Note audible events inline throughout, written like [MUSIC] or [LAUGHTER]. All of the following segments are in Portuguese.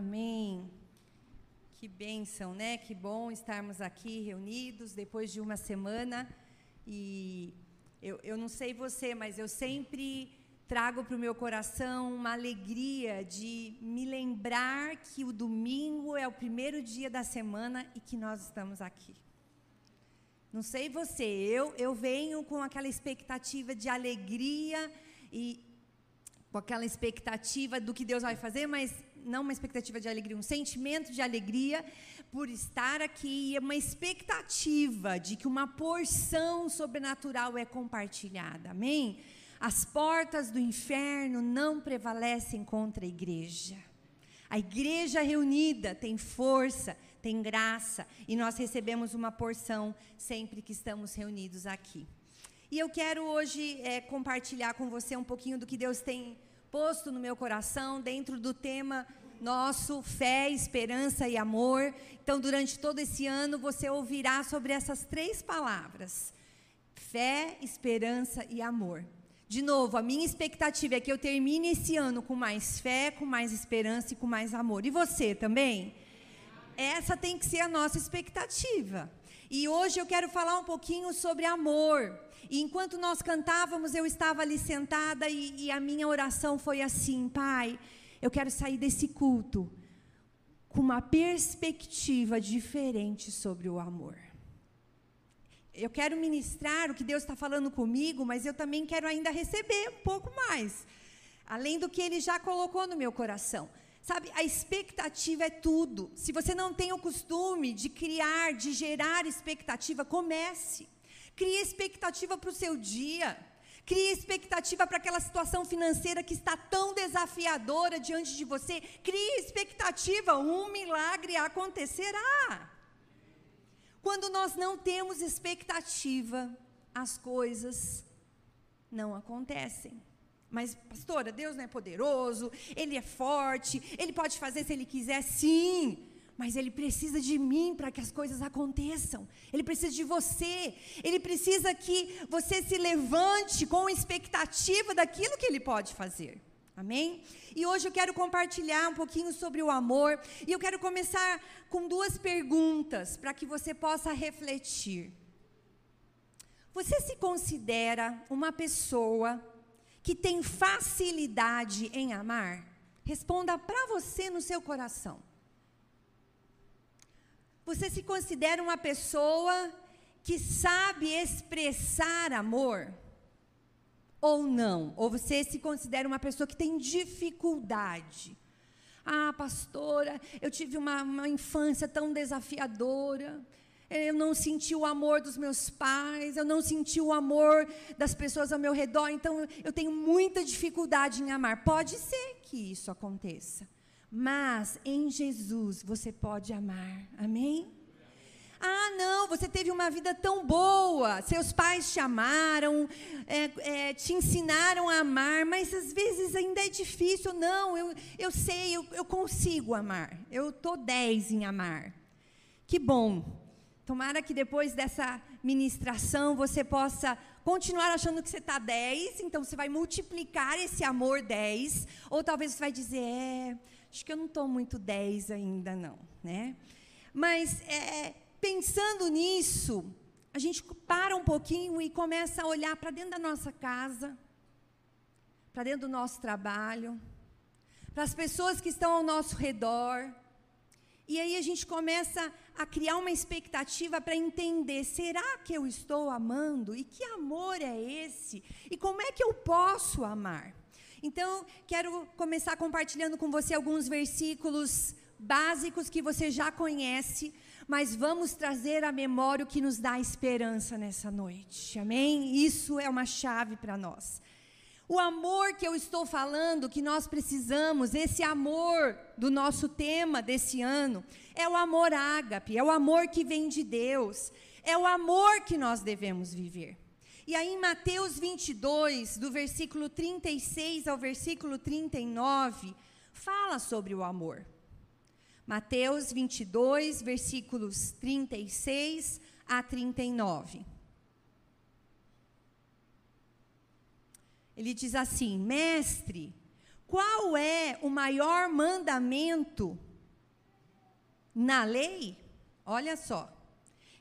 Amém. Que bênção, né? Que bom estarmos aqui reunidos depois de uma semana. E eu, eu não sei você, mas eu sempre trago para o meu coração uma alegria de me lembrar que o domingo é o primeiro dia da semana e que nós estamos aqui. Não sei você, eu, eu venho com aquela expectativa de alegria e com aquela expectativa do que Deus vai fazer, mas não uma expectativa de alegria, um sentimento de alegria por estar aqui e uma expectativa de que uma porção sobrenatural é compartilhada. Amém? As portas do inferno não prevalecem contra a igreja. A igreja reunida tem força, tem graça, e nós recebemos uma porção sempre que estamos reunidos aqui. E eu quero hoje é, compartilhar com você um pouquinho do que Deus tem posto no meu coração dentro do tema nosso, fé, esperança e amor. Então, durante todo esse ano, você ouvirá sobre essas três palavras: fé, esperança e amor. De novo, a minha expectativa é que eu termine esse ano com mais fé, com mais esperança e com mais amor. E você também? Essa tem que ser a nossa expectativa. E hoje eu quero falar um pouquinho sobre amor. E enquanto nós cantávamos, eu estava ali sentada e, e a minha oração foi assim: Pai, eu quero sair desse culto com uma perspectiva diferente sobre o amor. Eu quero ministrar o que Deus está falando comigo, mas eu também quero ainda receber um pouco mais, além do que Ele já colocou no meu coração. Sabe, a expectativa é tudo. Se você não tem o costume de criar, de gerar expectativa, comece. Crie expectativa para o seu dia. Crie expectativa para aquela situação financeira que está tão desafiadora diante de você. Crie expectativa, um milagre acontecerá. Quando nós não temos expectativa, as coisas não acontecem. Mas, pastora, Deus não é poderoso, Ele é forte, Ele pode fazer se Ele quiser, sim. Mas Ele precisa de mim para que as coisas aconteçam. Ele precisa de você. Ele precisa que você se levante com expectativa daquilo que Ele pode fazer. Amém? E hoje eu quero compartilhar um pouquinho sobre o amor. E eu quero começar com duas perguntas para que você possa refletir. Você se considera uma pessoa que tem facilidade em amar? Responda para você no seu coração. Você se considera uma pessoa que sabe expressar amor? Ou não? Ou você se considera uma pessoa que tem dificuldade? Ah, pastora, eu tive uma, uma infância tão desafiadora. Eu não senti o amor dos meus pais, eu não senti o amor das pessoas ao meu redor, então eu tenho muita dificuldade em amar. Pode ser que isso aconteça, mas em Jesus você pode amar, amém? Ah, não, você teve uma vida tão boa, seus pais te amaram, é, é, te ensinaram a amar, mas às vezes ainda é difícil. Não, eu, eu sei, eu, eu consigo amar, eu estou 10 em amar. Que bom, Tomara que depois dessa ministração você possa continuar achando que você está 10, então você vai multiplicar esse amor 10, ou talvez você vai dizer, é, acho que eu não estou muito 10 ainda não, né? Mas é, pensando nisso, a gente para um pouquinho e começa a olhar para dentro da nossa casa, para dentro do nosso trabalho, para as pessoas que estão ao nosso redor, e aí a gente começa a criar uma expectativa para entender: será que eu estou amando? E que amor é esse? E como é que eu posso amar? Então, quero começar compartilhando com você alguns versículos básicos que você já conhece, mas vamos trazer à memória o que nos dá esperança nessa noite. Amém? Isso é uma chave para nós. O amor que eu estou falando, que nós precisamos, esse amor do nosso tema desse ano, é o amor ágape, é o amor que vem de Deus, é o amor que nós devemos viver. E aí em Mateus 22, do versículo 36 ao versículo 39, fala sobre o amor. Mateus 22, versículos 36 a 39. Ele diz assim: Mestre, qual é o maior mandamento na lei? Olha só.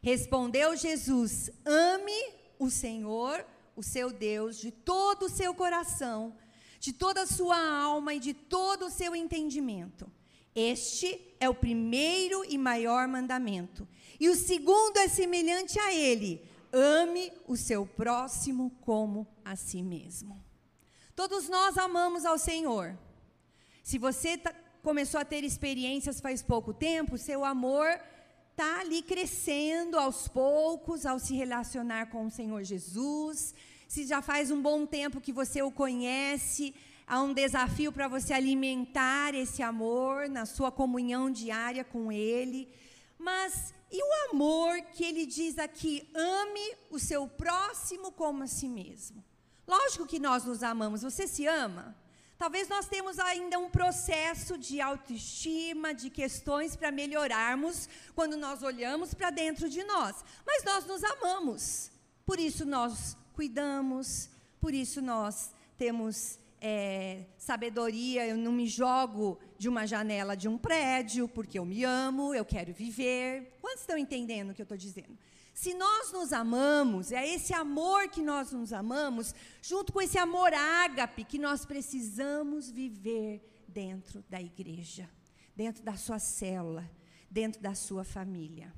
Respondeu Jesus: Ame o Senhor, o seu Deus, de todo o seu coração, de toda a sua alma e de todo o seu entendimento. Este é o primeiro e maior mandamento. E o segundo é semelhante a ele: ame o seu próximo como a si mesmo. Todos nós amamos ao Senhor. Se você tá, começou a ter experiências faz pouco tempo, seu amor está ali crescendo aos poucos ao se relacionar com o Senhor Jesus. Se já faz um bom tempo que você o conhece, há um desafio para você alimentar esse amor na sua comunhão diária com Ele. Mas e o amor que ele diz aqui? Ame o seu próximo como a si mesmo. Lógico que nós nos amamos. Você se ama? Talvez nós temos ainda um processo de autoestima, de questões para melhorarmos quando nós olhamos para dentro de nós. Mas nós nos amamos. Por isso nós cuidamos, por isso nós temos é, sabedoria, eu não me jogo de uma janela de um prédio, porque eu me amo, eu quero viver. Quantos estão entendendo o que eu estou dizendo? Se nós nos amamos, é esse amor que nós nos amamos, junto com esse amor ágape que nós precisamos viver dentro da igreja, dentro da sua célula, dentro da sua família.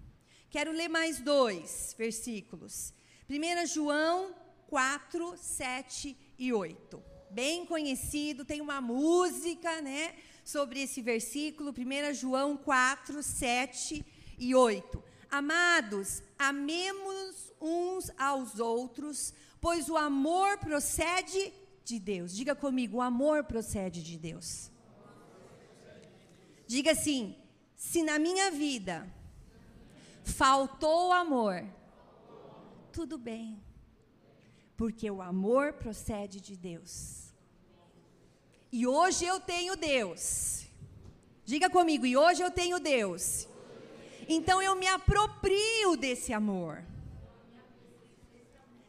Quero ler mais dois versículos. 1 João 4, 7 e 8 bem conhecido, tem uma música, né, sobre esse versículo, 1 João 4, 7 e 8. Amados, amemos uns aos outros, pois o amor procede de Deus. Diga comigo, o amor procede de Deus. Diga assim: se na minha vida faltou amor, tudo bem, porque o amor procede de Deus. E hoje eu tenho Deus. Diga comigo, e hoje eu tenho Deus. Então eu me aproprio desse amor.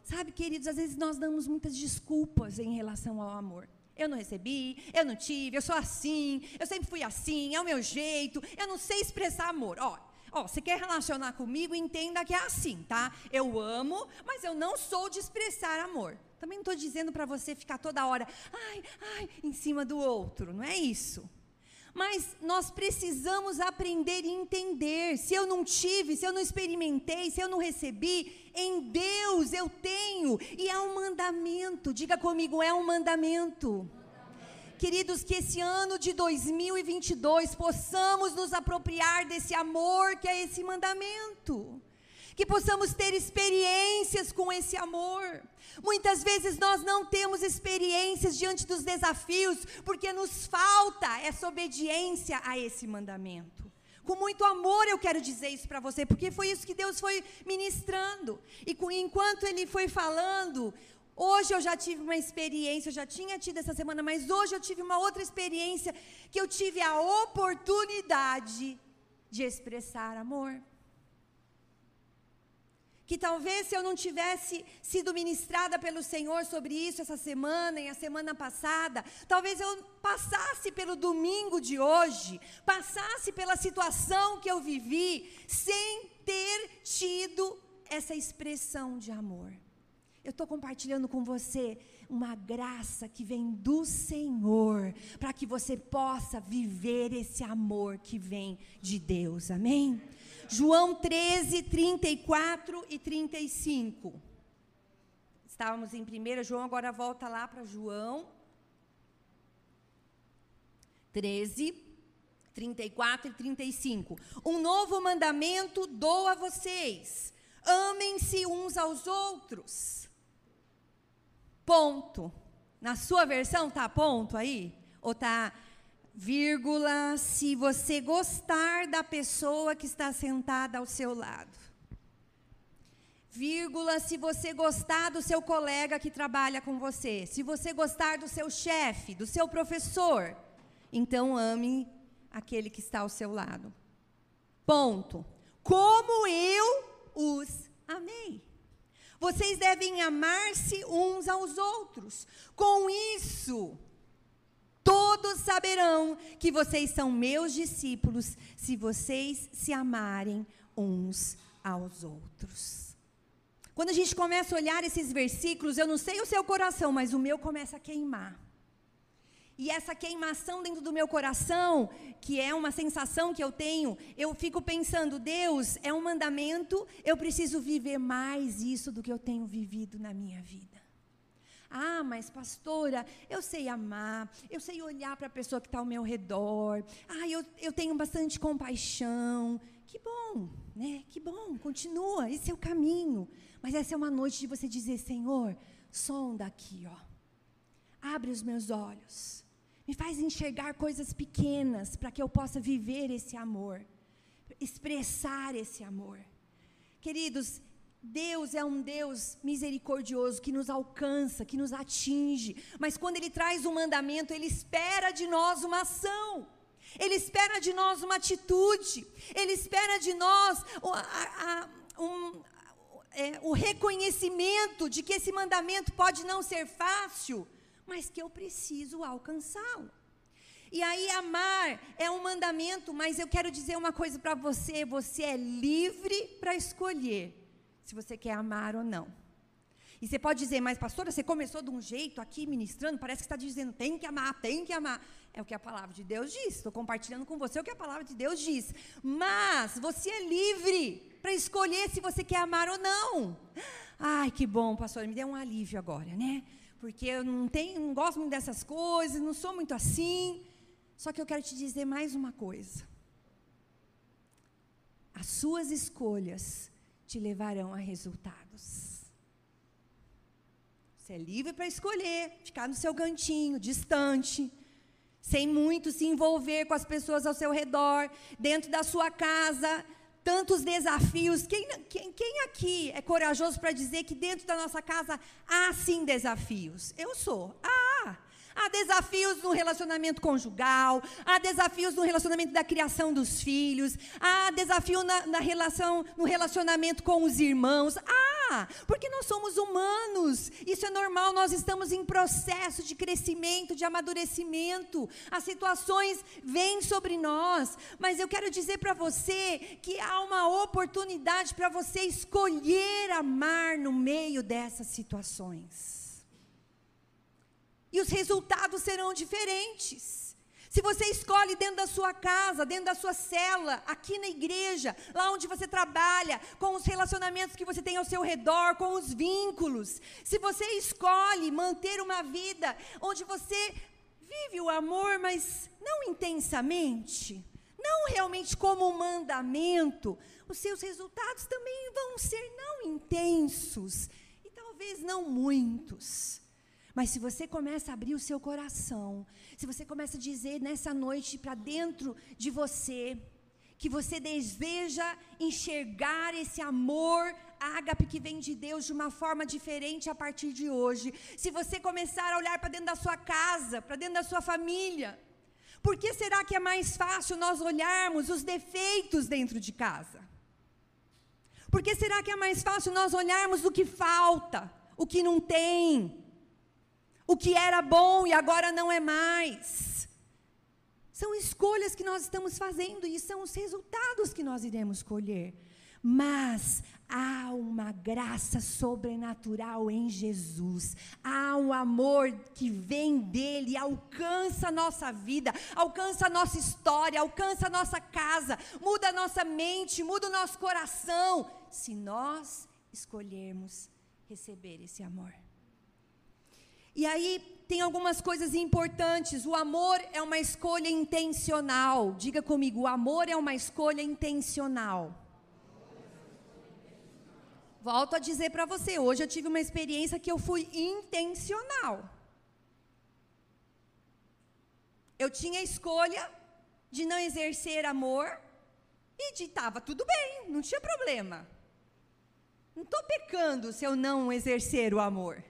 Sabe, queridos, às vezes nós damos muitas desculpas em relação ao amor. Eu não recebi, eu não tive, eu sou assim, eu sempre fui assim, é o meu jeito, eu não sei expressar amor. Ó, ó, você quer relacionar comigo, entenda que é assim, tá? Eu amo, mas eu não sou de expressar amor. Também não estou dizendo para você ficar toda hora, ai, ai, em cima do outro. Não é isso. Mas nós precisamos aprender e entender. Se eu não tive, se eu não experimentei, se eu não recebi, em Deus eu tenho. E é um mandamento. Diga comigo, é um mandamento. Queridos, que esse ano de 2022 possamos nos apropriar desse amor que é esse mandamento que possamos ter experiências com esse amor. Muitas vezes nós não temos experiências diante dos desafios, porque nos falta essa obediência a esse mandamento. Com muito amor eu quero dizer isso para você, porque foi isso que Deus foi ministrando. E com, enquanto Ele foi falando, Hoje eu já tive uma experiência, eu já tinha tido essa semana, mas hoje eu tive uma outra experiência que eu tive a oportunidade de expressar amor que talvez se eu não tivesse sido ministrada pelo Senhor sobre isso essa semana e a semana passada, talvez eu passasse pelo domingo de hoje, passasse pela situação que eu vivi, sem ter tido essa expressão de amor. Eu estou compartilhando com você uma graça que vem do Senhor, para que você possa viver esse amor que vem de Deus, amém? João 13, 34 e 35. Estávamos em 1 João, agora volta lá para João 13, 34 e 35. Um novo mandamento dou a vocês: amem-se uns aos outros. Ponto. Na sua versão está ponto aí? Ou está vírgula, se você gostar da pessoa que está sentada ao seu lado. Vírgula, se você gostar do seu colega que trabalha com você. Se você gostar do seu chefe, do seu professor, então ame aquele que está ao seu lado. Ponto. Como eu os amei. Vocês devem amar-se uns aos outros. Com isso, todos saberão que vocês são meus discípulos se vocês se amarem uns aos outros. Quando a gente começa a olhar esses versículos, eu não sei o seu coração, mas o meu começa a queimar. E essa queimação dentro do meu coração, que é uma sensação que eu tenho, eu fico pensando, Deus, é um mandamento, eu preciso viver mais isso do que eu tenho vivido na minha vida. Ah, mas pastora, eu sei amar, eu sei olhar para a pessoa que está ao meu redor, ah, eu, eu tenho bastante compaixão. Que bom, né? Que bom, continua, esse é o caminho. Mas essa é uma noite de você dizer, Senhor, sonda aqui, ó. Abre os meus olhos me faz enxergar coisas pequenas para que eu possa viver esse amor, expressar esse amor. Queridos, Deus é um Deus misericordioso que nos alcança, que nos atinge, mas quando Ele traz um mandamento, Ele espera de nós uma ação. Ele espera de nós uma atitude, Ele espera de nós um, é, o reconhecimento de que esse mandamento pode não ser fácil, mas que eu preciso alcançá-lo. E aí, amar é um mandamento, mas eu quero dizer uma coisa para você: você é livre para escolher se você quer amar ou não. E você pode dizer, mas pastora, você começou de um jeito aqui ministrando, parece que está dizendo tem que amar, tem que amar. É o que a palavra de Deus diz. Estou compartilhando com você o que a palavra de Deus diz. Mas você é livre para escolher se você quer amar ou não. Ai, que bom, pastora, me deu um alívio agora, né? porque eu não tenho, não gosto muito dessas coisas, não sou muito assim. Só que eu quero te dizer mais uma coisa. As suas escolhas te levarão a resultados. Você é livre para escolher, ficar no seu cantinho, distante, sem muito se envolver com as pessoas ao seu redor, dentro da sua casa, tantos desafios. Quem, quem, quem aqui é corajoso para dizer que dentro da nossa casa há sim desafios? Eu sou. Ah, Há desafios no relacionamento conjugal, há desafios no relacionamento da criação dos filhos, há desafio na, na relação, no relacionamento com os irmãos. Ah, porque nós somos humanos, isso é normal, nós estamos em processo de crescimento, de amadurecimento. As situações vêm sobre nós, mas eu quero dizer para você que há uma oportunidade para você escolher amar no meio dessas situações. E os resultados serão diferentes. Se você escolhe dentro da sua casa, dentro da sua cela, aqui na igreja, lá onde você trabalha, com os relacionamentos que você tem ao seu redor, com os vínculos, se você escolhe manter uma vida onde você vive o amor, mas não intensamente, não realmente como um mandamento, os seus resultados também vão ser não intensos e talvez não muitos. Mas se você começa a abrir o seu coração, se você começa a dizer nessa noite para dentro de você, que você deseja enxergar esse amor ágape que vem de Deus de uma forma diferente a partir de hoje. Se você começar a olhar para dentro da sua casa, para dentro da sua família, por que será que é mais fácil nós olharmos os defeitos dentro de casa? Por que será que é mais fácil nós olharmos o que falta, o que não tem? O que era bom e agora não é mais. São escolhas que nós estamos fazendo e são os resultados que nós iremos colher. Mas há uma graça sobrenatural em Jesus. Há um amor que vem dele, alcança a nossa vida, alcança a nossa história, alcança a nossa casa, muda a nossa mente, muda o nosso coração, se nós escolhermos receber esse amor. E aí tem algumas coisas importantes. O amor é uma escolha intencional. Diga comigo, o amor é uma escolha intencional. Volto a dizer para você, hoje eu tive uma experiência que eu fui intencional. Eu tinha a escolha de não exercer amor e de estava tudo bem, não tinha problema. Não estou pecando se eu não exercer o amor.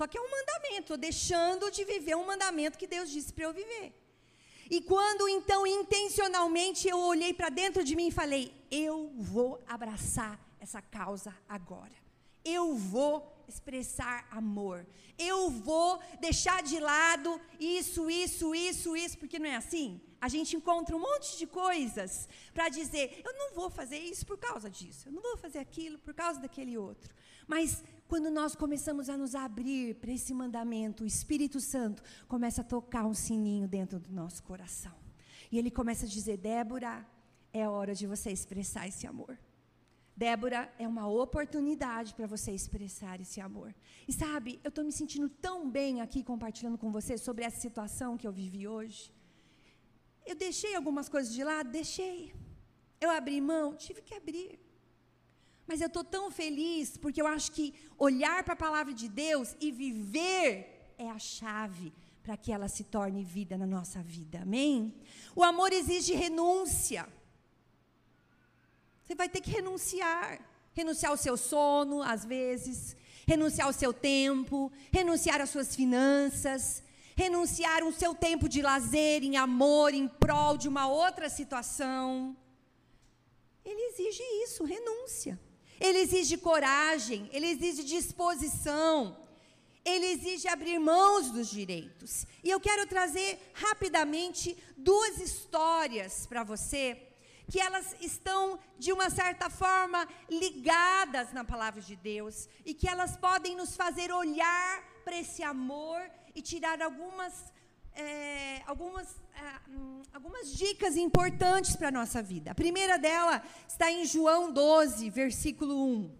Só que é um mandamento, deixando de viver um mandamento que Deus disse para eu viver. E quando então intencionalmente eu olhei para dentro de mim e falei: eu vou abraçar essa causa agora. Eu vou expressar amor. Eu vou deixar de lado isso, isso, isso, isso, porque não é assim? A gente encontra um monte de coisas para dizer: eu não vou fazer isso por causa disso, eu não vou fazer aquilo por causa daquele outro. Mas quando nós começamos a nos abrir para esse mandamento, o Espírito Santo começa a tocar um sininho dentro do nosso coração. E ele começa a dizer: Débora, é hora de você expressar esse amor. Débora, é uma oportunidade para você expressar esse amor. E sabe, eu estou me sentindo tão bem aqui compartilhando com você sobre essa situação que eu vivi hoje. Eu deixei algumas coisas de lado? Deixei. Eu abri mão? Tive que abrir. Mas eu estou tão feliz porque eu acho que olhar para a palavra de Deus e viver é a chave para que ela se torne vida na nossa vida. Amém? O amor exige renúncia. Você vai ter que renunciar. Renunciar ao seu sono, às vezes, renunciar ao seu tempo, renunciar às suas finanças, renunciar o seu tempo de lazer, em amor, em prol de uma outra situação. Ele exige isso, renúncia. Ele exige coragem, ele exige disposição, ele exige abrir mãos dos direitos. E eu quero trazer rapidamente duas histórias para você que elas estão, de uma certa forma, ligadas na palavra de Deus e que elas podem nos fazer olhar para esse amor e tirar algumas, é, algumas, é, hum, algumas dicas importantes para a nossa vida. A primeira dela está em João 12, versículo 1.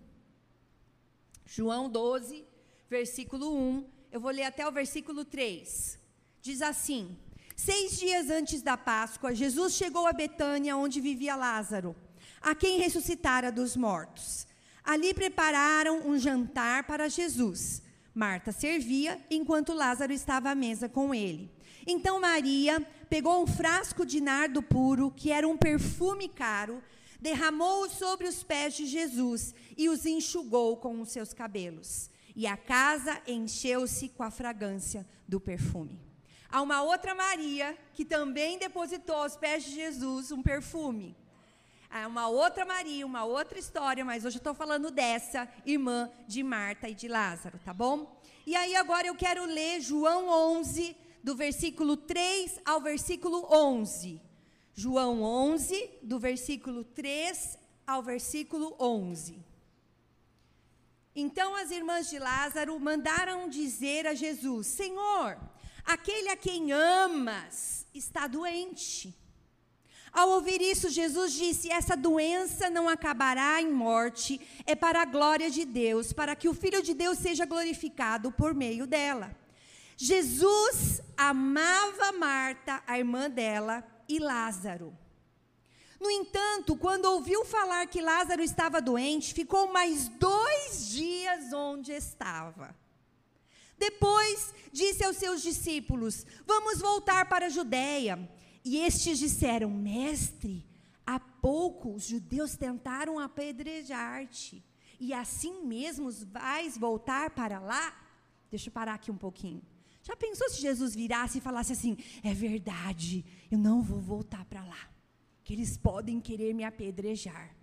João 12, versículo 1. Eu vou ler até o versículo 3. Diz assim: Seis dias antes da Páscoa, Jesus chegou a Betânia, onde vivia Lázaro, a quem ressuscitara dos mortos. Ali prepararam um jantar para Jesus. Marta servia, enquanto Lázaro estava à mesa com ele. Então Maria pegou um frasco de nardo puro, que era um perfume caro, derramou-o sobre os pés de Jesus e os enxugou com os seus cabelos. E a casa encheu-se com a fragrância do perfume. Há uma outra Maria que também depositou aos pés de Jesus um perfume. Há uma outra Maria, uma outra história, mas hoje eu estou falando dessa irmã de Marta e de Lázaro, tá bom? E aí agora eu quero ler João 11, do versículo 3 ao versículo 11. João 11, do versículo 3 ao versículo 11. Então as irmãs de Lázaro mandaram dizer a Jesus: Senhor, Aquele a quem amas está doente. Ao ouvir isso, Jesus disse: Essa doença não acabará em morte, é para a glória de Deus, para que o Filho de Deus seja glorificado por meio dela. Jesus amava Marta, a irmã dela, e Lázaro. No entanto, quando ouviu falar que Lázaro estava doente, ficou mais dois dias onde estava. Depois disse aos seus discípulos: Vamos voltar para a Judéia. E estes disseram: Mestre, há pouco os judeus tentaram apedrejar-te, e assim mesmo vais voltar para lá? Deixa eu parar aqui um pouquinho. Já pensou se Jesus virasse e falasse assim: É verdade, eu não vou voltar para lá, que eles podem querer me apedrejar.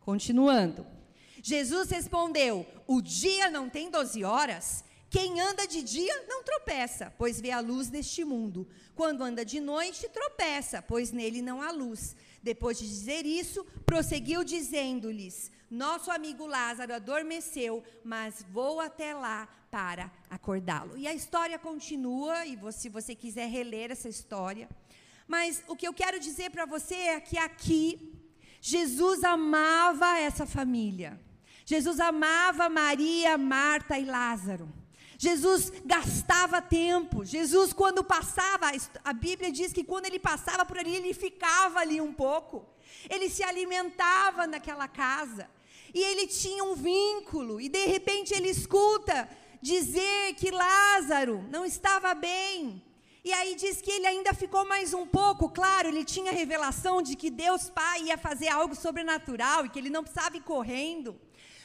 Continuando. Jesus respondeu: O dia não tem doze horas? Quem anda de dia não tropeça, pois vê a luz deste mundo. Quando anda de noite, tropeça, pois nele não há luz. Depois de dizer isso, prosseguiu dizendo-lhes: Nosso amigo Lázaro adormeceu, mas vou até lá para acordá-lo. E a história continua, e se você quiser reler essa história. Mas o que eu quero dizer para você é que aqui, Jesus amava essa família. Jesus amava Maria, Marta e Lázaro. Jesus gastava tempo. Jesus, quando passava, a Bíblia diz que quando ele passava por ali, ele ficava ali um pouco. Ele se alimentava naquela casa. E ele tinha um vínculo. E de repente ele escuta dizer que Lázaro não estava bem. E aí diz que ele ainda ficou mais um pouco, claro, ele tinha revelação de que Deus Pai ia fazer algo sobrenatural e que ele não precisava ir correndo.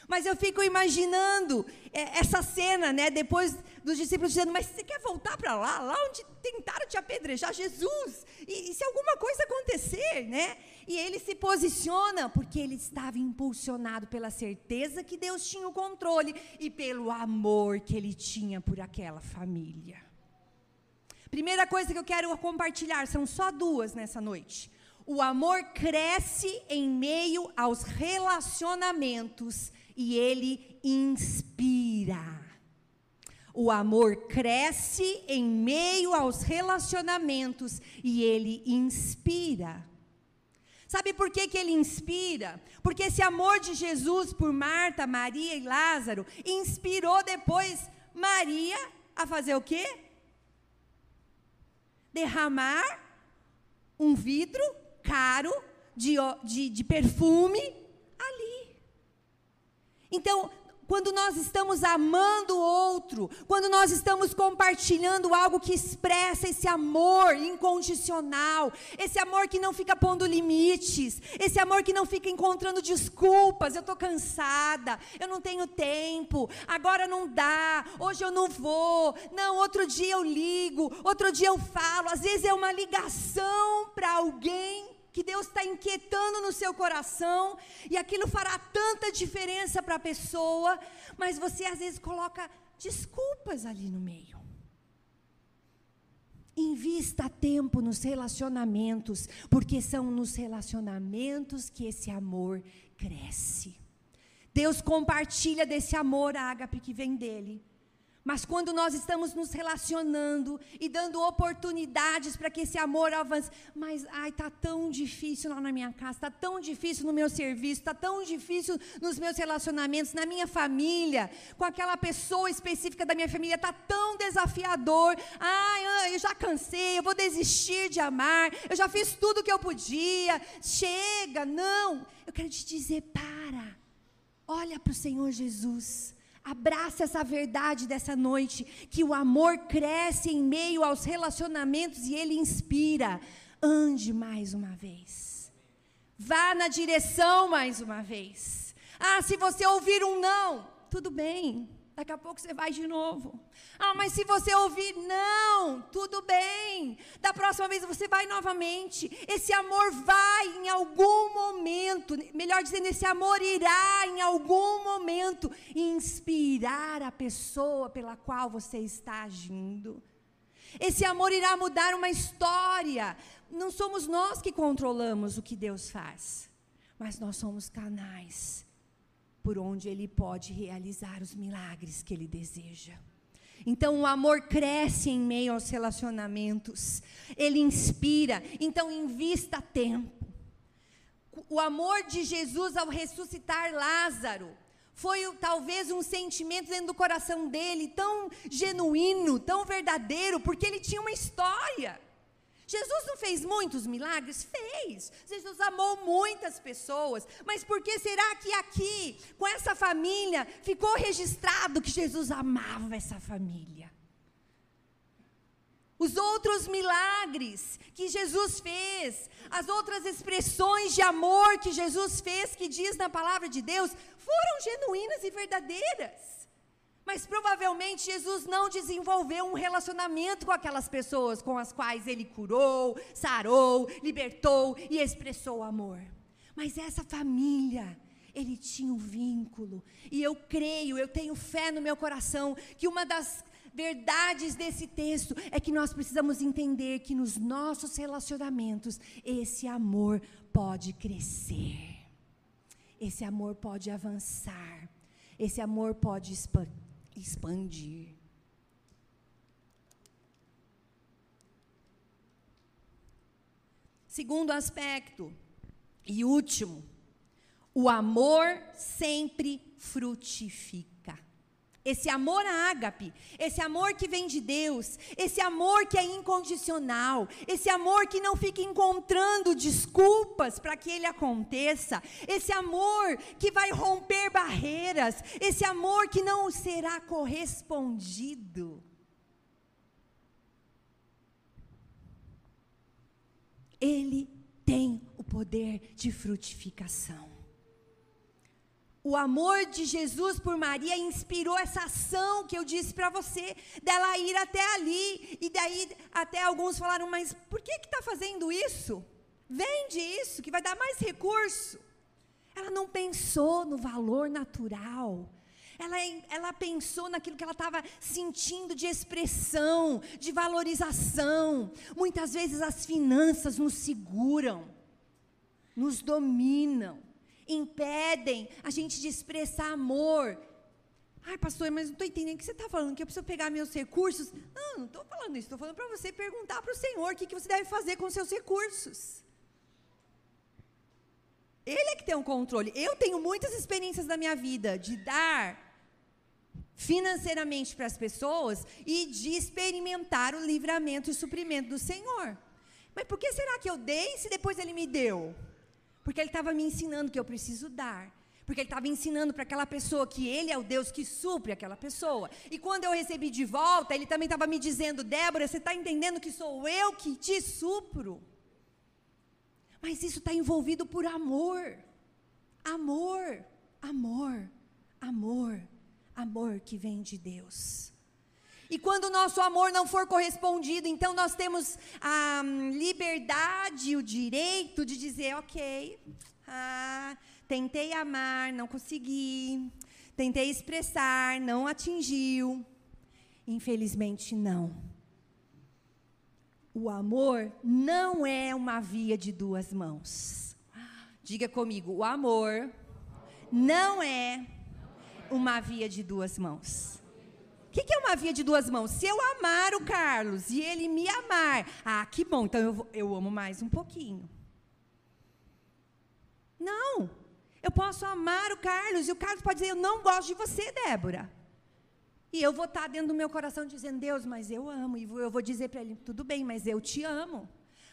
Mas eu fico imaginando é, essa cena, né? Depois dos discípulos dizendo: Mas você quer voltar para lá, lá onde tentaram te apedrejar, Jesus? E, e, se alguma coisa acontecer, né? E ele se posiciona porque ele estava impulsionado pela certeza que Deus tinha o controle e pelo amor que ele tinha por aquela família. Primeira coisa que eu quero compartilhar são só duas nessa noite. O amor cresce em meio aos relacionamentos e ele inspira. O amor cresce em meio aos relacionamentos e ele inspira. Sabe por que, que ele inspira? Porque esse amor de Jesus por Marta, Maria e Lázaro inspirou depois Maria a fazer o quê? Derramar um vidro caro de, de, de perfume. Então, quando nós estamos amando o outro, quando nós estamos compartilhando algo que expressa esse amor incondicional, esse amor que não fica pondo limites, esse amor que não fica encontrando desculpas, eu estou cansada, eu não tenho tempo, agora não dá, hoje eu não vou, não, outro dia eu ligo, outro dia eu falo, às vezes é uma ligação para alguém que Deus está inquietando no seu coração, e aquilo fará tanta diferença para a pessoa, mas você às vezes coloca desculpas ali no meio. Invista tempo nos relacionamentos, porque são nos relacionamentos que esse amor cresce. Deus compartilha desse amor, ágape, que vem dele. Mas quando nós estamos nos relacionando e dando oportunidades para que esse amor avance, mas ai, tá tão difícil lá na minha casa, tá tão difícil no meu serviço, tá tão difícil nos meus relacionamentos, na minha família, com aquela pessoa específica da minha família, tá tão desafiador. Ai, eu já cansei, eu vou desistir de amar. Eu já fiz tudo o que eu podia. Chega, não. Eu quero te dizer, para. Olha para o Senhor Jesus. Abraça essa verdade dessa noite, que o amor cresce em meio aos relacionamentos e ele inspira. Ande mais uma vez. Vá na direção mais uma vez. Ah, se você ouvir um não, tudo bem. Daqui a pouco você vai de novo. Ah, mas se você ouvir, não, tudo bem. Da próxima vez você vai novamente. Esse amor vai em algum momento, melhor dizendo, esse amor irá em algum momento inspirar a pessoa pela qual você está agindo. Esse amor irá mudar uma história. Não somos nós que controlamos o que Deus faz, mas nós somos canais por onde Ele pode realizar os milagres que Ele deseja. Então o amor cresce em meio aos relacionamentos, ele inspira, então invista tempo. O amor de Jesus ao ressuscitar Lázaro foi talvez um sentimento dentro do coração dele tão genuíno, tão verdadeiro, porque ele tinha uma história. Jesus não fez muitos milagres? Fez. Jesus amou muitas pessoas. Mas por que será que aqui, com essa família, ficou registrado que Jesus amava essa família? Os outros milagres que Jesus fez, as outras expressões de amor que Jesus fez, que diz na palavra de Deus, foram genuínas e verdadeiras. Mas provavelmente Jesus não desenvolveu um relacionamento com aquelas pessoas com as quais ele curou, sarou, libertou e expressou amor. Mas essa família, ele tinha um vínculo. E eu creio, eu tenho fé no meu coração que uma das verdades desse texto é que nós precisamos entender que nos nossos relacionamentos esse amor pode crescer. Esse amor pode avançar. Esse amor pode expandir expandir. Segundo aspecto e último, o amor sempre frutifica. Esse amor ágape, esse amor que vem de Deus, esse amor que é incondicional, esse amor que não fica encontrando desculpas para que ele aconteça, esse amor que vai romper barreiras, esse amor que não será correspondido. Ele tem o poder de frutificação. O amor de Jesus por Maria inspirou essa ação que eu disse para você, dela ir até ali. E daí até alguns falaram, mas por que está fazendo isso? Vende isso, que vai dar mais recurso. Ela não pensou no valor natural. Ela, ela pensou naquilo que ela estava sentindo de expressão, de valorização. Muitas vezes as finanças nos seguram, nos dominam impedem a gente de expressar amor. Ai, pastor, mas não estou entendendo o que você está falando, que eu preciso pegar meus recursos. Não, não estou falando isso, estou falando para você perguntar para o Senhor o que, que você deve fazer com seus recursos. Ele é que tem um controle. Eu tenho muitas experiências da minha vida de dar financeiramente para as pessoas e de experimentar o livramento e o suprimento do Senhor. Mas por que será que eu dei se depois ele me deu? Porque ele estava me ensinando que eu preciso dar. Porque ele estava ensinando para aquela pessoa que ele é o Deus que supre aquela pessoa. E quando eu recebi de volta, ele também estava me dizendo: Débora, você está entendendo que sou eu que te supro? Mas isso está envolvido por amor. Amor, amor, amor, amor que vem de Deus. E quando o nosso amor não for correspondido, então nós temos a hum, liberdade, o direito de dizer: ok, ah, tentei amar, não consegui, tentei expressar, não atingiu. Infelizmente, não. O amor não é uma via de duas mãos. Diga comigo: o amor não é uma via de duas mãos que, que é uma via de duas mãos? Se eu amar o Carlos e ele me amar, ah, que bom, então eu, eu amo mais um pouquinho. Não. Eu posso amar o Carlos e o Carlos pode dizer: Eu não gosto de você, Débora. E eu vou estar dentro do meu coração dizendo: Deus, mas eu amo. E eu vou dizer para ele: Tudo bem, mas eu te amo.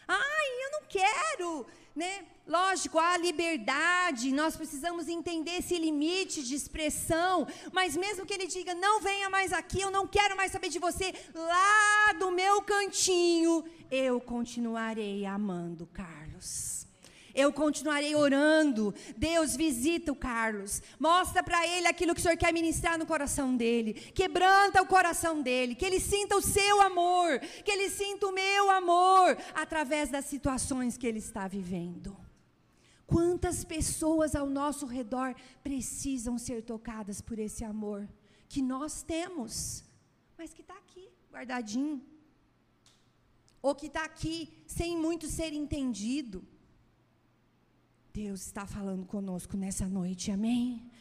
Ai, eu não quero, né? Lógico, há liberdade, nós precisamos entender esse limite de expressão, mas mesmo que ele diga, não venha mais aqui, eu não quero mais saber de você, lá do meu cantinho, eu continuarei amando Carlos. Eu continuarei orando. Deus visita o Carlos. Mostra para ele aquilo que o Senhor quer ministrar no coração dele. Quebranta o coração dele. Que ele sinta o seu amor. Que ele sinta o meu amor. Através das situações que ele está vivendo. Quantas pessoas ao nosso redor precisam ser tocadas por esse amor que nós temos, mas que está aqui, guardadinho. Ou que está aqui sem muito ser entendido. Deus está falando conosco nessa noite, amém?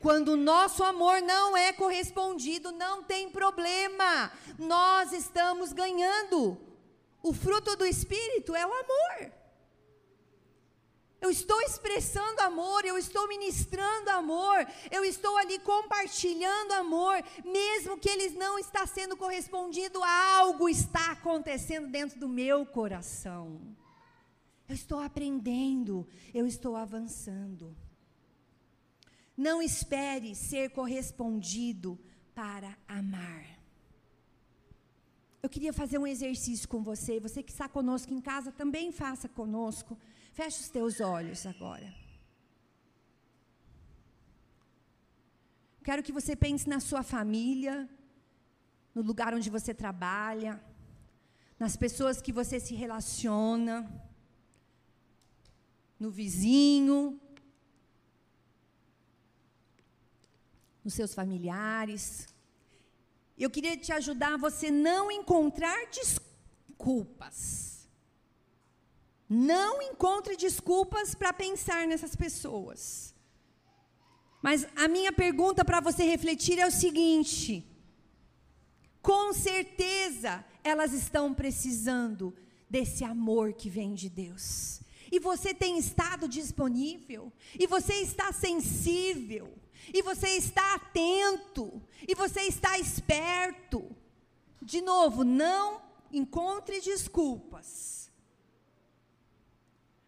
Quando o nosso amor não é correspondido, não tem problema, nós estamos ganhando. O fruto do Espírito é o amor. Eu estou expressando amor, eu estou ministrando amor, eu estou ali compartilhando amor, mesmo que ele não está sendo correspondido, algo está acontecendo dentro do meu coração. Eu estou aprendendo, eu estou avançando. Não espere ser correspondido para amar. Eu queria fazer um exercício com você. Você que está conosco em casa, também faça conosco. Feche os teus olhos agora. Quero que você pense na sua família, no lugar onde você trabalha, nas pessoas que você se relaciona no vizinho, nos seus familiares. Eu queria te ajudar a você não encontrar desculpas. Não encontre desculpas para pensar nessas pessoas. Mas a minha pergunta para você refletir é o seguinte: com certeza elas estão precisando desse amor que vem de Deus e você tem estado disponível, e você está sensível, e você está atento, e você está esperto. De novo, não encontre desculpas,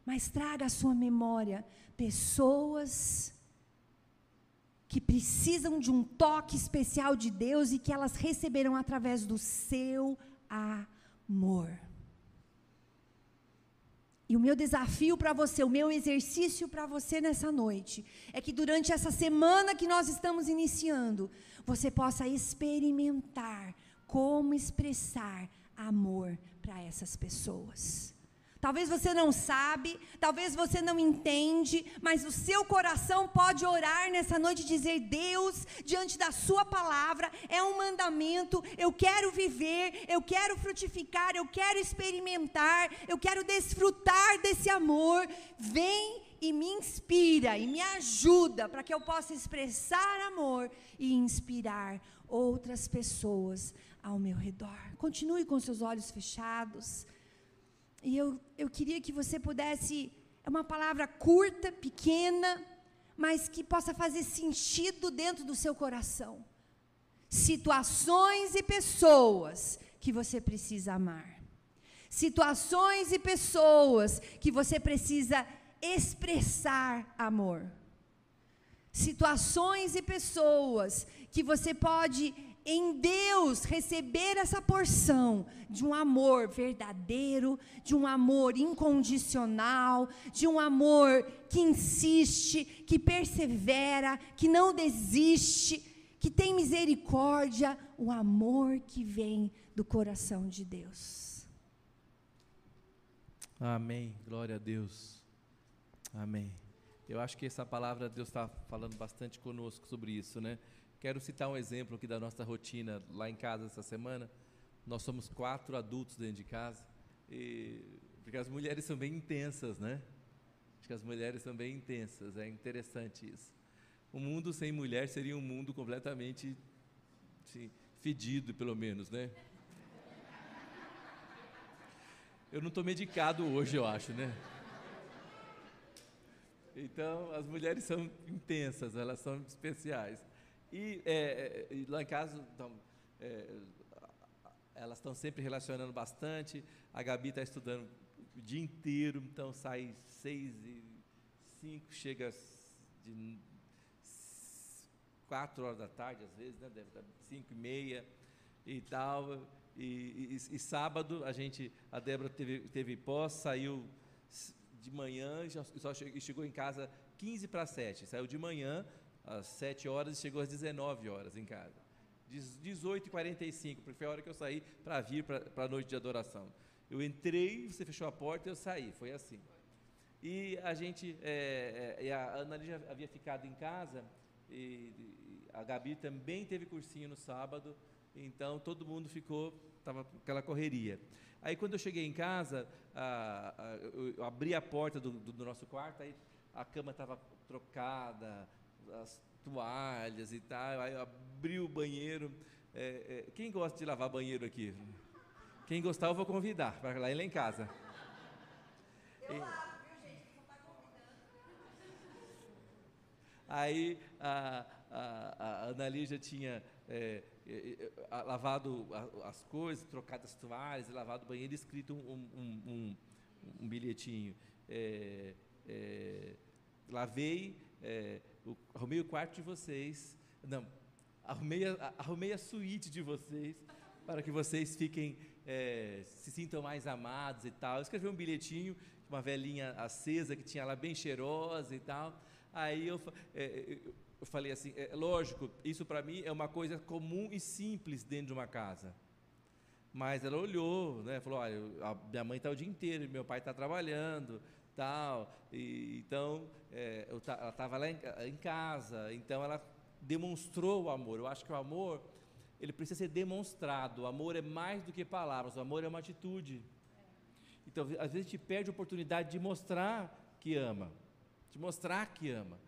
mas traga à sua memória pessoas que precisam de um toque especial de Deus e que elas receberão através do seu amor. E o meu desafio para você, o meu exercício para você nessa noite, é que durante essa semana que nós estamos iniciando, você possa experimentar como expressar amor para essas pessoas. Talvez você não sabe, talvez você não entende, mas o seu coração pode orar nessa noite e dizer: Deus, diante da Sua palavra, é um mandamento, eu quero viver, eu quero frutificar, eu quero experimentar, eu quero desfrutar desse amor. Vem e me inspira e me ajuda para que eu possa expressar amor e inspirar outras pessoas ao meu redor. Continue com seus olhos fechados. E eu, eu queria que você pudesse. É uma palavra curta, pequena, mas que possa fazer sentido dentro do seu coração. Situações e pessoas que você precisa amar. Situações e pessoas que você precisa expressar amor. Situações e pessoas que você pode em Deus receber essa porção de um amor verdadeiro, de um amor incondicional, de um amor que insiste, que persevera, que não desiste, que tem misericórdia, o amor que vem do coração de Deus. Amém. Glória a Deus. Amém. Eu acho que essa palavra Deus está falando bastante conosco sobre isso, né? Quero citar um exemplo aqui da nossa rotina lá em casa essa semana. Nós somos quatro adultos dentro de casa, e, porque as mulheres são bem intensas, né? Acho que as mulheres são bem intensas, é interessante isso. Um mundo sem mulher seria um mundo completamente assim, fedido, pelo menos, né? Eu não estou medicado hoje, eu acho, né? Então, as mulheres são intensas, elas são especiais. E, é, é lá em casa, então, é, elas estão sempre relacionando bastante. A Gabi está estudando o dia inteiro, então sai seis e cinco, chega de quatro horas da tarde, às vezes, né? Deve estar cinco e meia e tal. E, e, e, sábado a gente, a Débora teve, teve pós, saiu de manhã, já, só chegou, chegou em casa 15 para 7. Saiu de manhã, às 7 horas e chegou às 19 horas em casa. 18h45, porque foi a hora que eu saí para vir para a noite de adoração. Eu entrei, você fechou a porta e eu saí, foi assim. E a gente, é, é, a Ana já havia ficado em casa, e, a Gabi também teve cursinho no sábado, então todo mundo ficou, estava aquela correria. Aí quando eu cheguei em casa, a, a, eu abri a porta do, do, do nosso quarto, aí a cama estava trocada, as toalhas e tal. Aí abri o banheiro. É, é, quem gosta de lavar banheiro aqui? Quem gostar, eu vou convidar para lá lá em casa. Eu lavo, está convidando. Aí a, a, a Ana Lígia tinha é, é, é lavado as coisas, trocado as toalhas, lavado o banheiro e escrito um, um, um, um bilhetinho. É, é, arrumei o quarto de vocês, não, arrumei a, arrumei a suíte de vocês, para que vocês fiquem, é, se sintam mais amados e tal. Eu escrevi um bilhetinho, uma velhinha acesa que tinha lá bem cheirosa e tal. Aí eu, é, eu falei assim, é, lógico, isso para mim é uma coisa comum e simples dentro de uma casa. Mas ela olhou, né, falou, olha, minha mãe está o dia inteiro, meu pai está trabalhando, tal. E, então, é, eu, ela estava lá em, em, casa, então ela demonstrou o amor. Eu acho que o amor, ele precisa ser demonstrado. O amor é mais do que palavras, o amor é uma atitude. Então, às vezes a gente perde a oportunidade de mostrar que ama, de mostrar que ama.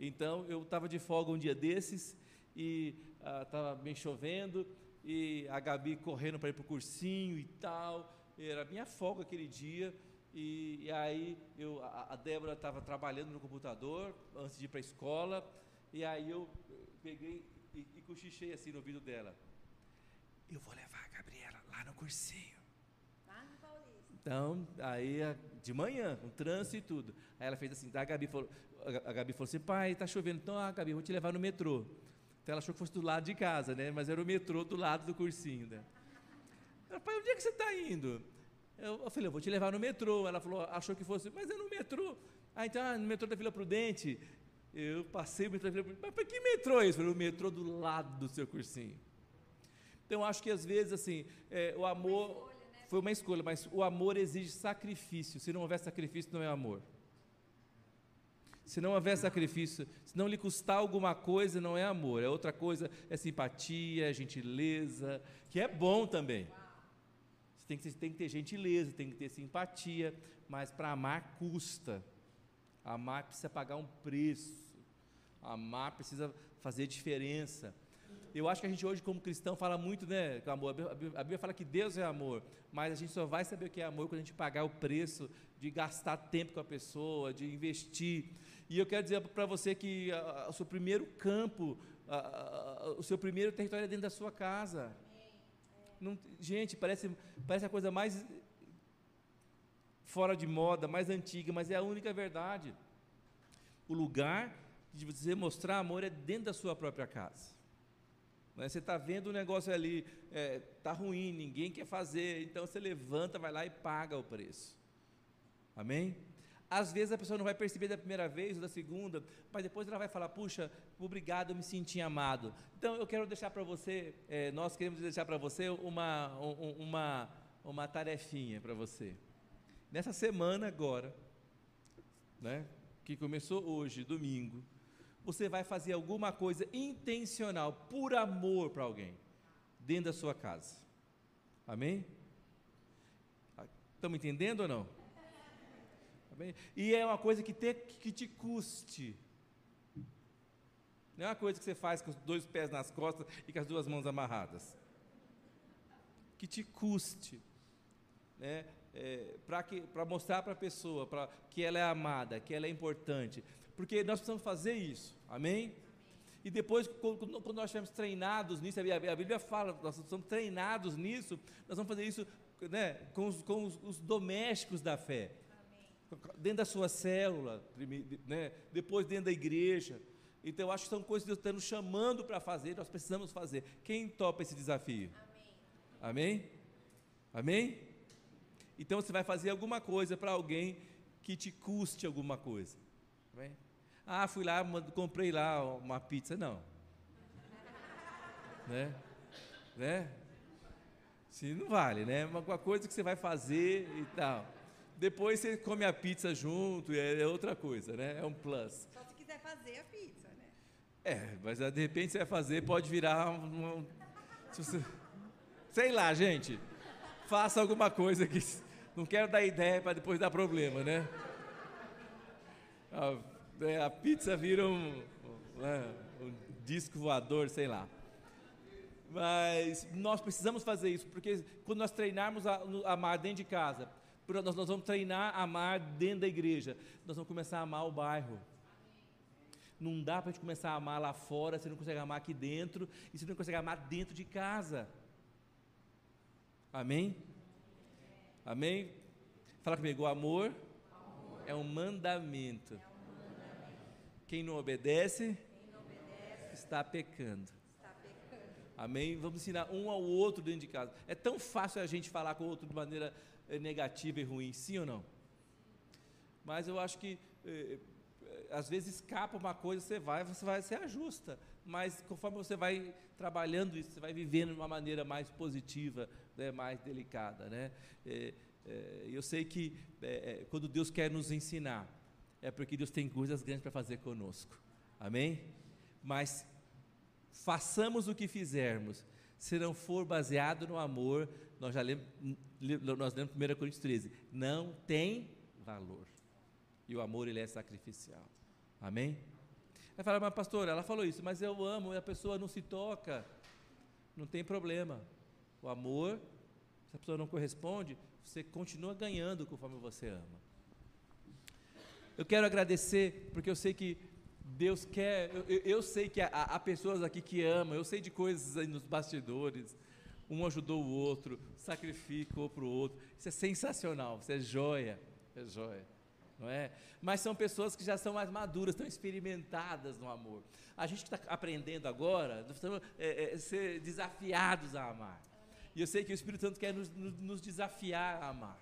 Então, eu estava de folga um dia desses e estava ah, bem chovendo e a Gabi correndo para ir para o cursinho e tal. Era minha folga aquele dia. E, e aí eu, a, a Débora estava trabalhando no computador antes de ir para a escola, e aí eu peguei e, e cochichei assim no ouvido dela. Eu vou levar a Gabriela lá no cursinho. Lá no Paulista. Então, aí de manhã, um trânsito e tudo. Aí ela fez assim, a Gabi falou, a Gabi falou assim, pai, está chovendo, então, ah, Gabi, vou te levar no metrô. Então ela achou que fosse do lado de casa, né? Mas era o metrô do lado do cursinho, né? Ela, pai, onde é que você está indo? Eu, eu falei, eu vou te levar no metrô. Ela falou, achou que fosse, mas é no metrô. Ah, então, ah, no metrô da Vila Prudente. Eu passei o metrô da Vila Prudente. Mas para que metrô é esse? Eu falei, o metrô do lado do seu cursinho. Então, acho que às vezes, assim, é, o amor uma escolha, né? foi uma escolha, mas o amor exige sacrifício. Se não houver sacrifício, não é amor. Se não houver sacrifício, se não lhe custar alguma coisa, não é amor. É outra coisa, é simpatia, é gentileza, que é bom também. Tem que, tem que ter gentileza, tem que ter simpatia, mas para amar custa. Amar precisa pagar um preço. Amar precisa fazer diferença. Eu acho que a gente hoje, como cristão, fala muito, né, com amor. A Bíblia fala que Deus é amor, mas a gente só vai saber o que é amor quando a gente pagar o preço de gastar tempo com a pessoa, de investir. E eu quero dizer para você que o seu primeiro campo, o seu primeiro território é dentro da sua casa. Não, gente, parece, parece a coisa mais fora de moda, mais antiga, mas é a única verdade. O lugar de você mostrar amor é dentro da sua própria casa. Né, você está vendo o negócio ali, está é, tá ruim, ninguém quer fazer, então você levanta, vai lá e paga o preço. Amém? Às vezes a pessoa não vai perceber da primeira vez ou da segunda, mas depois ela vai falar: puxa, obrigado, eu me senti amado. Então eu quero deixar para você, é, nós queremos deixar para você uma, uma, uma tarefinha para você. Nessa semana agora, né, que começou hoje, domingo, você vai fazer alguma coisa intencional, por amor para alguém, dentro da sua casa. Amém? Estamos entendendo ou não? Bem? E é uma coisa que, te, que te custe. Não é uma coisa que você faz com os dois pés nas costas e com as duas mãos amarradas. Que te custe. Né? É, para mostrar para a pessoa pra, que ela é amada, que ela é importante. Porque nós precisamos fazer isso. Amém? E depois, quando, nós estivermos treinados nisso, a Bíblia fala, nós estamos treinados nisso, nós vamos fazer isso né, com, os, com os domésticos da fé dentro da sua célula, né? depois dentro da igreja. Então, eu acho que são coisas que Deus está nos chamando para fazer, nós precisamos fazer. Quem topa esse desafio? Amém? Amém? Então, você vai fazer alguma coisa para alguém que te custe alguma coisa. Amém? Ah, fui lá, comprei lá uma pizza. Não. [LAUGHS] né? Né? Não vale, né? Uma coisa que você vai fazer e tal. Depois você come a pizza junto, é, é outra coisa, né? É um plus. Só se quiser fazer a pizza, né? É, mas de repente você vai fazer, pode virar um. um você, sei lá, gente. Faça alguma coisa que. Não quero dar ideia para depois dar problema, né? A, é, a pizza vira um, né, um disco voador, sei lá. Mas nós precisamos fazer isso, porque quando nós treinarmos a, a amar dentro de casa, nós, nós vamos treinar a amar dentro da igreja. Nós vamos começar a amar o bairro. Não dá para a gente começar a amar lá fora, você não consegue amar aqui dentro, e você não consegue amar dentro de casa. Amém? Amém? Fala comigo, o amor, amor. É, um é um mandamento. Quem não obedece, Quem não obedece está, pecando. está pecando. Amém? Vamos ensinar um ao outro dentro de casa. É tão fácil a gente falar com o outro de maneira negativa e ruim, sim ou não? Mas eu acho que é, às vezes escapa uma coisa, você vai, você vai, se ajusta. Mas conforme você vai trabalhando isso, você vai vivendo de uma maneira mais positiva, né, mais delicada, né? É, é, eu sei que é, quando Deus quer nos ensinar, é porque Deus tem coisas grandes para fazer conosco. Amém? Mas façamos o que fizermos, se não for baseado no amor, nós já nós lemos 1 Coríntios 13, não tem valor. E o amor, ele é sacrificial. Amém? Vai falar, mas pastor, ela falou isso, mas eu amo, e a pessoa não se toca. Não tem problema. O amor, se a pessoa não corresponde, você continua ganhando conforme você ama. Eu quero agradecer, porque eu sei que Deus quer, eu, eu sei que há, há, pessoas aqui que amam, eu sei de coisas aí nos bastidores, um ajudou o outro, sacrificou para o outro. Isso é sensacional, isso é joia, é joia. Não é? Mas são pessoas que já são mais maduras, estão experimentadas no amor. A gente que está aprendendo agora, estamos é, é, ser desafiados a amar. E eu sei que o Espírito Santo quer nos, nos desafiar a amar.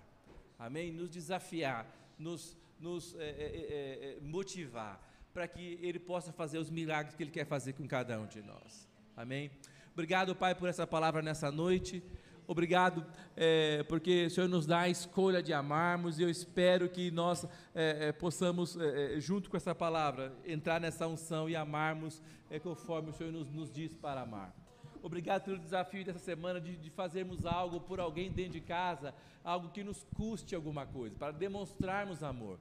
amém? Nos desafiar, nos, nos é, é, é, motivar, para que Ele possa fazer os milagres que Ele quer fazer com cada um de nós, amém? Obrigado, Pai, por essa palavra nessa noite. Obrigado, é, porque o Senhor nos dá a escolha de amarmos, e eu espero que nós é, é, possamos, é, é, junto com essa palavra, entrar nessa unção e amarmos é, conforme o Senhor nos, nos, diz para amar. Obrigado pelo desafio dessa semana de, de fazermos algo por alguém dentro de casa, algo que nos custe alguma coisa, para demonstrarmos amor.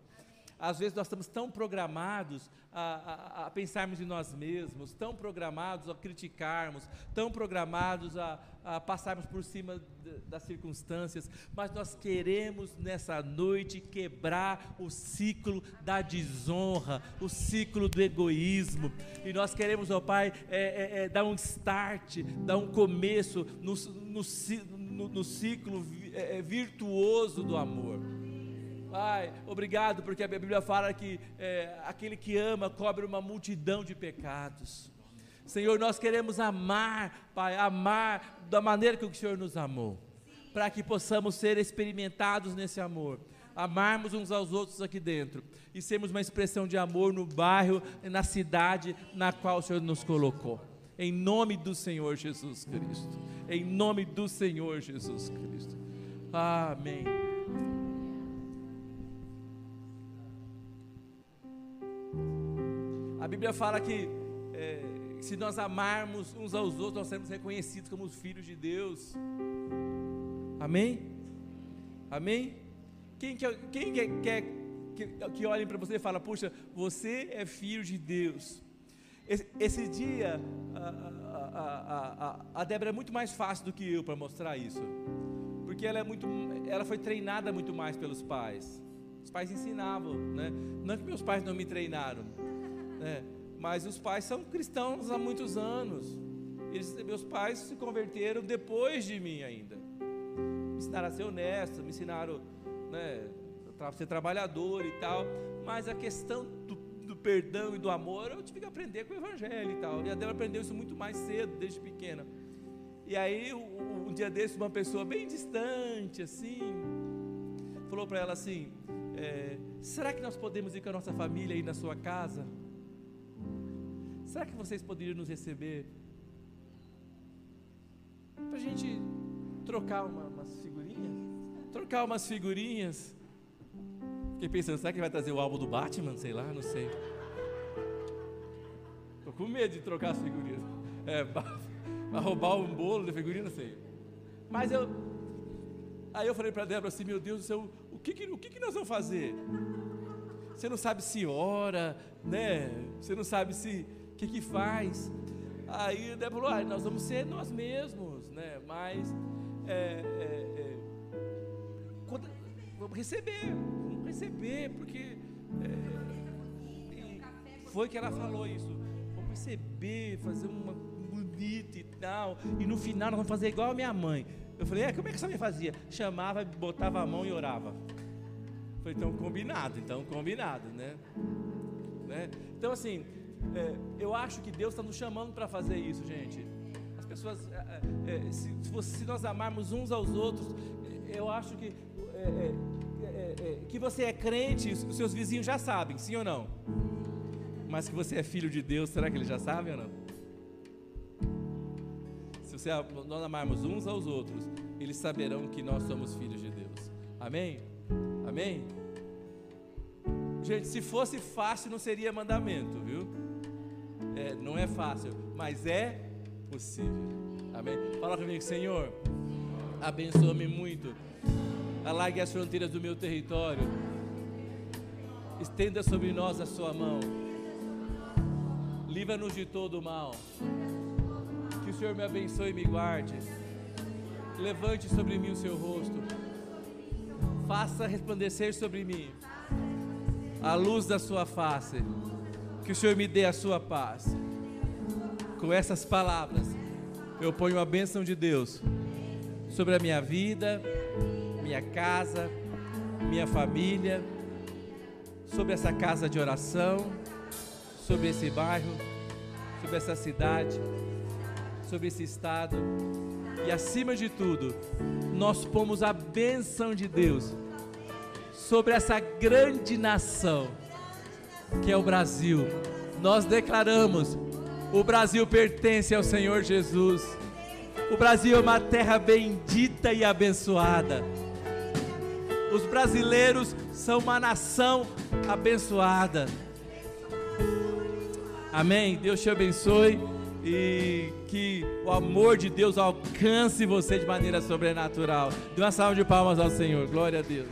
Às vezes nós estamos tão programados a, a, a, pensarmos em nós mesmos, tão programados a criticarmos, tão programados a, a passarmos por cima das circunstâncias, mas nós queremos nessa noite quebrar o ciclo da desonra, o ciclo do egoísmo, e nós queremos, ó Pai, é, é, é, dar um start, dar um começo no, no, no, no ciclo é, é, virtuoso do amor. Pai, obrigado, porque a Bíblia fala que é, aquele que ama cobre uma multidão de pecados. Senhor, nós queremos amar, Pai, amar da maneira que o Senhor nos amou, para que possamos ser experimentados nesse amor, amarmos uns aos outros aqui dentro e sermos uma expressão de amor no bairro, na cidade na qual o Senhor nos colocou. Em nome do Senhor Jesus Cristo. Em nome do Senhor Jesus Cristo. Amém. A Bíblia fala que é, se nós amarmos uns aos outros, nós seremos reconhecidos como os filhos de Deus. Amém? Amém? Quem, quer, quem quer, quer que, que olhem para você e fala, puxa, você é filho de Deus. Esse, esse dia, a, a, a, a Débora é muito mais fácil do que eu para mostrar isso. Porque ela, é muito, ela foi treinada muito mais pelos pais. Os pais ensinavam, né? Não que meus pais não me treinaram, né? Mas os pais são cristãos há muitos anos. Eles, meus pais se converteram depois de mim ainda. Me ensinaram a ser honesto, me ensinaram né, a ser trabalhador e tal. Mas a questão do, do, perdão e do amor eu tive que aprender com o Evangelho e tal. E a Débora aprendeu isso muito mais cedo, desde pequena. E aí, um, dia desse, uma pessoa bem distante, assim, falou para ela assim: é, Será que nós podemos ir com a nossa família aí na sua casa? Será que vocês poderiam nos receber? Para a gente trocar uma, umas figurinhas? Trocar umas figurinhas. Fiquei pensando, será que vai trazer o álbum do Batman? Sei lá, não sei. Estou com medo de trocar as figurinhas. É, [LAUGHS] roubar um bolo de figurinha, não sei. Mas eu. Aí eu falei para Débora assim: Meu Deus do céu, o que, que, o que, que nós vamos fazer? Você não sabe se ora, né? Você não sabe se o que que faz? Aí o Débora falou, ah, nós vamos ser nós mesmos, né? Mas é, é, é, quando, vamos receber, vamos receber, porque é, foi que ela falou isso. Vamos receber, fazer uma bonita e tal. E no final nós vamos fazer igual a minha mãe. Eu falei, é, como é que essa mãe fazia? Chamava, botava a mão e orava. Foi então combinado, então combinado, né? né? Então assim, é, eu acho que Deus está nos chamando para fazer isso, gente. As pessoas, é, é, é se, se, nós amarmos uns aos outros, eu acho que é, é, que você é crente, os seus vizinhos já sabem, sim ou não? Mas que você é filho de Deus, será que eles já sabem ou não? Se você, nós amarmos uns aos outros, eles saberão que nós somos filhos de Deus. Amém? Amém? Gente, se fosse fácil, não seria mandamento? É, não é fácil, mas é possível. Amém? Fala comigo, Senhor, abençoa-me muito. Alargue as fronteiras do meu território. Estenda sobre nós a sua mão. Livra-nos de todo o mal. Que o Senhor me abençoe e me guarde. Levante sobre mim o seu rosto. Faça resplandecer sobre mim a luz da sua face que o Senhor me dê a sua paz. Com essas palavras, eu ponho a bênção de Deus sobre a minha vida, minha casa, minha família, sobre essa casa de oração, sobre esse bairro, sobre essa cidade, sobre esse estado. E acima de tudo, nós pomos a bênção de Deus sobre essa grande nação que é o Brasil. Nós declaramos: o Brasil pertence ao Senhor Jesus. O Brasil é uma terra bendita e abençoada. Os brasileiros são uma nação abençoada. Amém. Deus te abençoe e que o amor de Deus alcance você de maneira sobrenatural. Dê uma salva de palmas ao Senhor. Glória a Deus.